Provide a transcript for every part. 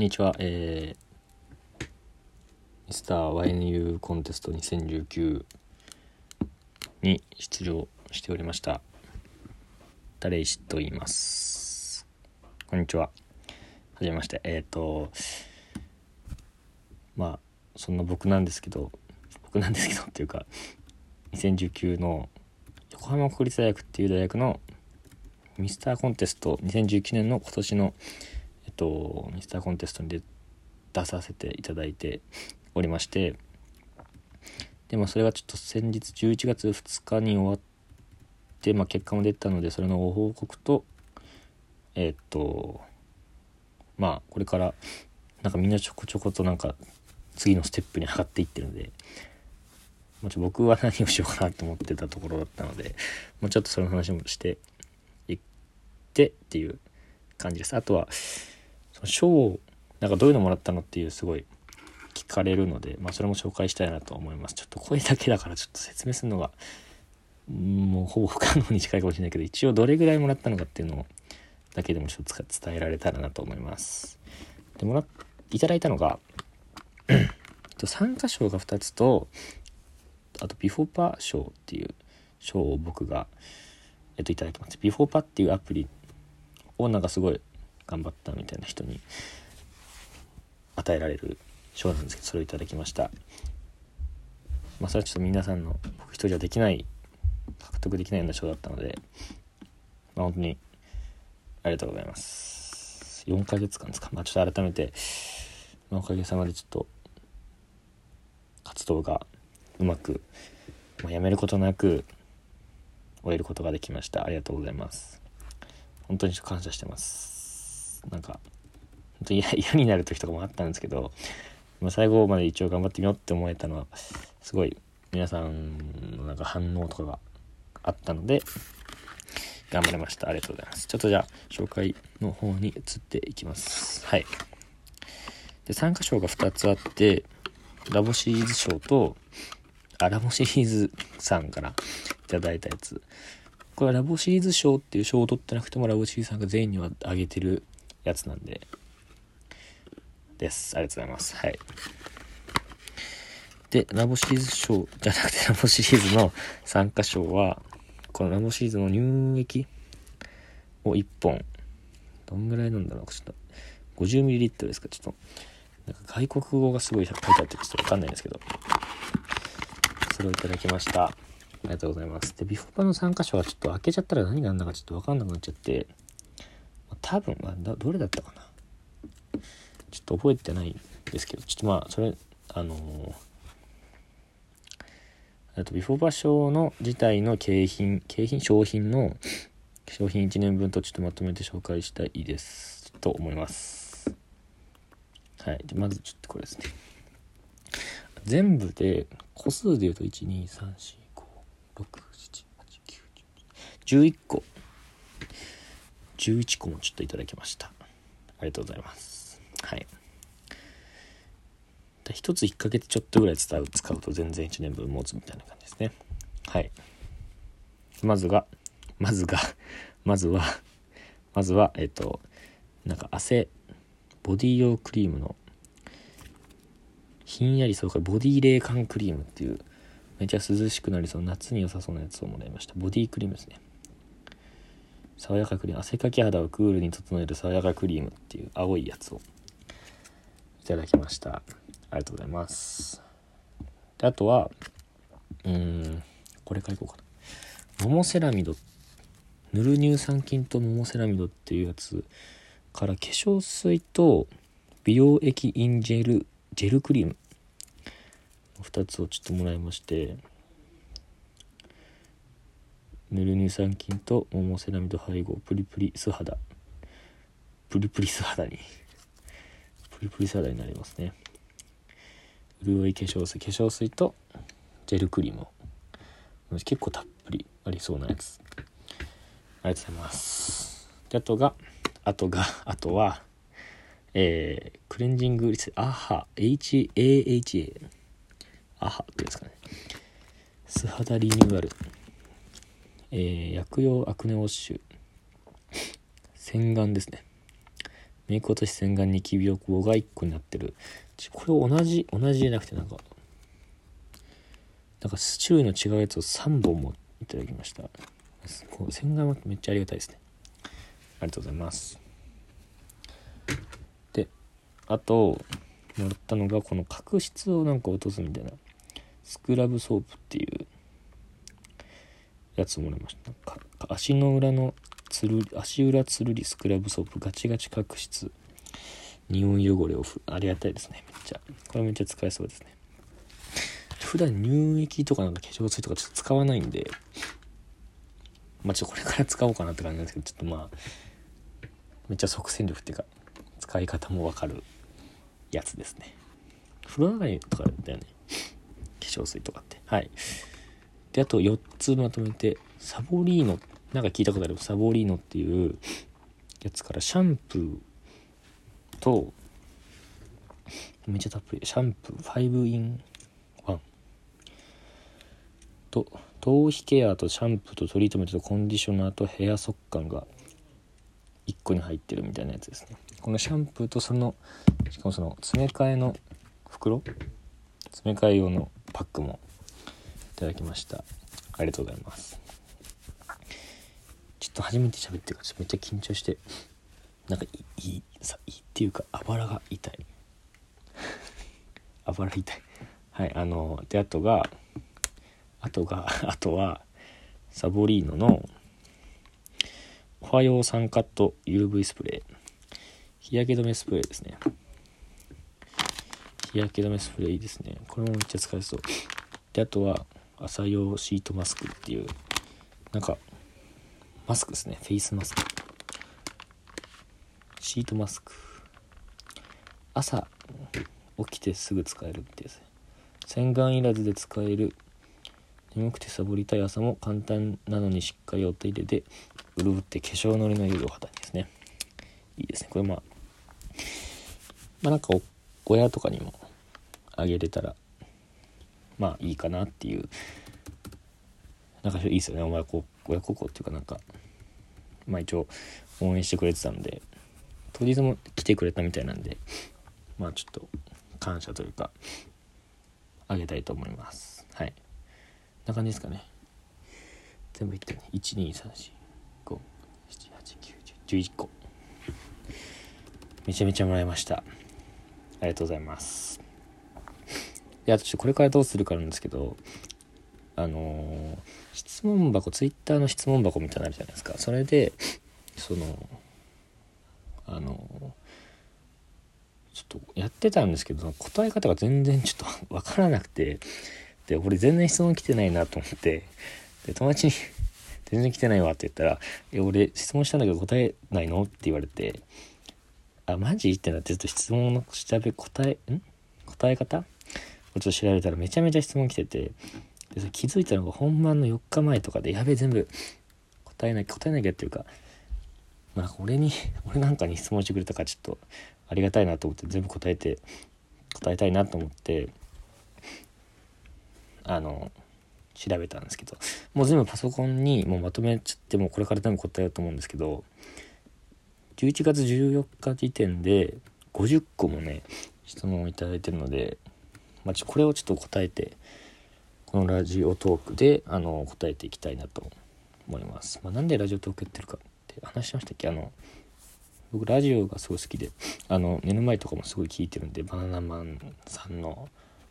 こんにちは、えー、ミスター YNU コンテスト2019に出場しておりました。誰石と言います？こんにちは。はじめまして。えっ、ー、とまあそんな僕なんですけど僕なんですけど っていうか2019の横浜国立大学っていう大学のミスターコンテスト2019年の今年のとミスターコンテストに出出させていただいておりましてでもそれがちょっと先日11月2日に終わって、まあ、結果も出たのでそれのご報告とえっとまあこれからなんかみんなちょこちょことなんか次のステップに上がっていってるので、まあ、ちょ僕は何をしようかなと思ってたところだったので、まあ、ちょっとその話もしていってっていう感じです。あとはその賞をなんかどういうのもらったのっていうすごい聞かれるので、まあ、それも紹介したいなと思います。ちょっと声だけだからちょっと説明するのがもうほぼ不可能に近いかもしれないけど一応どれぐらいもらったのかっていうのをだけでもちょっと伝えられたらなと思います。でもらいただいたのが 参加賞が2つとあとビフォーパー賞っていう賞を僕が、えっと、いただきます。ビフォーパっていうアプリをなんかすごい頑張ったみたいな人に与えられる賞なんですけどそれをいただきました。まあそれはちょっと皆さんの僕一人じゃできない獲得できないような賞だったのでまあ本当にありがとうございます。4ヶ月間ですか。まあちょっと改めて、まあ、おかげさまでちょっと活動がうまく、まあ、やめることなく終えることができました。ありがとうございます。本当に感謝してます。なんか本当に 嫌になる時とかもあったんですけど、まあ、最後まで一応頑張ってみようって思えたのはすごい皆さんのなんか反応とかがあったので頑張れました。ありがとうございます。ちょっとじゃあ紹介の方に移っていきます。はい。で参加賞が2つあってラボシリーズ賞とあラボシリーズさんからいただいたやつ。これはラボシリーズ賞っていう賞を取ってなくてもラボシリーズさんが全員にはあげてるやつなんでです。ありがとうございます。はい。で、ラボシリーズ賞じゃなくてラボシリーズの参加賞は、このラボシリーズの乳液を1本、どんぐらいなんだろう？ちょっと、50ml ですか？ちょっと、なんか外国語がすごい書いてあってちょっとわかんないんですけど、それをいただきました。ありがとうございます。で、ビフォーパの参加賞はちょっと開けちゃったら何があんだかちょっとわかんなくなっちゃって、多分、まあ、どれだったかな。ちょっと覚えてないんですけど、ちょっとまあ、それ、あのー、あと、ビフォーバ賞の自体の景品、景品、商品の、商品1年分とちょっとまとめて紹介したいです。と思います。はい。で、まずちょっとこれですね。全部で、個数で言うと、1、2、3、4、5、6、7、8、9、10、11個。11個もちょっといただきました。ありがとうございます。はい。1つ1ヶ月ちょっとぐらい使う使うと全然1年分持つみたいな感じですね。はい。まずが、まずが、まずは、まずは、えっ、と、なんか汗、ボディ用クリームの、ひんやりそうかボディ冷感クリームっていう、めちゃ涼しくなりそう、夏に良さそうなやつをもらいました。ボディクリームですね。爽やかクリーム、汗かき肌をクールに整える爽やかクリームっていう青いやつをいただきました。ありがとうございます。であとはうんこれからいこうかな。モモセラミドヌル乳酸菌とモモセラミドっていうやつから化粧水と美容液インジェルジェルクリーム2つをちょっともらいまして。ヌル乳酸菌とモモセラミド配合プリプリ素肌プリプリ素肌に。プリプリサラダになりますね。潤い化粧水化粧水とジェルクリーム結構たっぷりありそうなやつ。ありがとうございます。であとがあとがあとはえー、クレンジングリスアハ HAHA アハっていうんですかね。素肌リニューアル。えー、薬用アクネウォッシュ。洗顔ですね。メイク落とし洗顔ニキビ予防が1個になってる。これ同じ同じじゃなくてなんかなんか種類の違うやつを3本もいただきました。こう洗顔はめっちゃありがたいですね。ありがとうございます。であともらったのがこの角質をなんか落とすみたいな。スクラブソープっていうやつもらいました。足の裏のつる足裏つるりスクラブソープガチガチ角質匂い汚れをありがたいですね。めっちゃ。これめっちゃ使えそうですね。普段乳液とかなんか化粧水とかちょっと使わないんでまあちょっとこれから使おうかなって感じなんですけどちょっとまあめっちゃ即戦力っていうか使い方もわかるやつですね。風呂上がりとかだよね。化粧水とかって。はい。であと4つまとめてサボリーノなんか聞いたことある？サボリーノっていうやつからシャンプーとめっちゃたっぷりシャンプー5 in 1と頭皮ケアとシャンプーとトリートメントとコンディショナーとヘア速乾が1個に入ってるみたいなやつですね。このシャンプーとそのしかもその詰め替えの袋？詰め替え用のパックもただきました。ありがとうございます。ちょっと初めて喋ってるからめっちゃ緊張してなんかいいさいいっていうかあばらが痛い。あばら痛い。はいあのであとがあとが あとはサボリーノのおはようサンカット UV スプレー。日焼け止めスプレーですね。日焼け止めスプレーいいですね。これもめっちゃ使えそう。であとは朝用シートマスクっていうなんかマスクですね。フェイスマスク。シートマスク。朝起きてすぐ使えるってやつ。洗顔いらずで使える。眠くてサボりたい朝も簡単なのにしっかりお手入れで潤って化粧のりのいいお肌にですね。いいですね。これまあまあなんか親とかにもあげれたらまあいいかなっていう。なんかいいですよね。お前親孝行っていうかなんか。まあ一応応援してくれてたんで。当日も来てくれたみたいなんで。まあちょっと感謝というか。あげたいと思います。はい。な感じですかね。全部いってね。1234577891011個。めちゃめちゃもらいました。ありがとうございます。であとこれからどうするかなんですけどあの、質問箱ツイッターの質問箱みたいなのあるじゃないですか。それでそのあの、ちょっとやってたんですけど答え方が全然ちょっと わからなくてで俺全然質問来てないなと思ってで友達に「全然来てないわ」って言ったら「え俺質問したんだけど答えないの?」って言われてあマジ？ってなってちょっと質問の調べ答えん？答え方？ちょっと調べたらめちゃめちゃ質問来ててで気づいたのが本番の4日前とかでやべえ全部答えなきゃ答えなきゃっていうかまあ俺に 俺なんかに質問してくれたからちょっとありがたいなと思って全部答えて答えたいなと思ってあの調べたんですけどもう全部パソコンにもうまとめちゃってもうこれから全部答えようと思うんですけど11月14日時点で50個もね質問をいただいてるので、まあ、これをちょっと答えてこのラジオトークであの答えていきたいなと思います。まあ、なんでラジオトークやってるかって話しましたっけ？あの僕ラジオがすごい好きであの寝る前とかもすごい聞いてるんでバナナマンさんの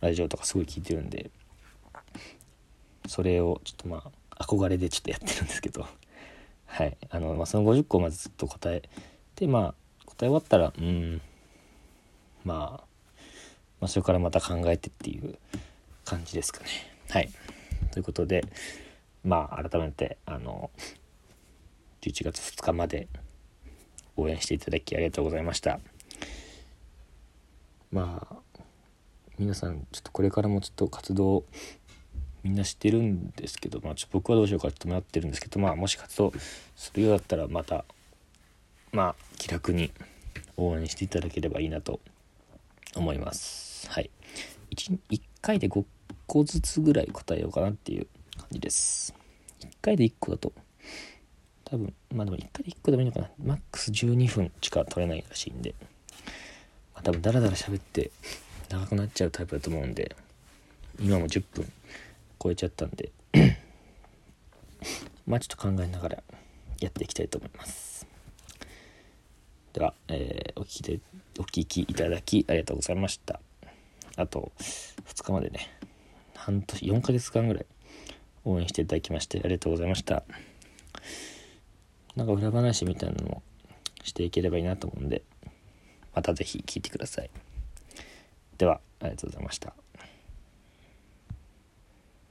ラジオとかすごい聞いてるんでそれをちょっとまあ憧れでちょっとやってるんですけど。はい。あの、まあ、その50個をまずずっと答えてまあ答え終わったらうんまあ、まあそれからまた考えてっていう感じですかね。はい。ということでまあ改めてあの11月2日まで応援していただきありがとうございました。まあ皆さんちょっとこれからもちょっと活動みんな知ってるんですけど、まあ、ちょ僕はどうしようかちょっと迷ってるんですけど、まあ、もし活動するようだったらまたまあ気楽に応援していただければいいなと思います。はい。1, 1回で5個ずつぐらい答えようかなっていう感じです。1回で1個だと多分まあでも1回で1個でもいいのかな。マックス12分しか取れないらしいんで、まあ、多分ダラダラ喋って長くなっちゃうタイプだと思うんで今も10分超えちゃったんで。まあちょっと考えながらやっていきたいと思います。では、えー、お聞きでお聞きいただきありがとうございました。あと2日までね半年4ヶ月間ぐらい応援していただきましてありがとうございました。なんか裏話みたいなのもしていければいいなと思うんでまた是非聞いてください。ではありがとうございました。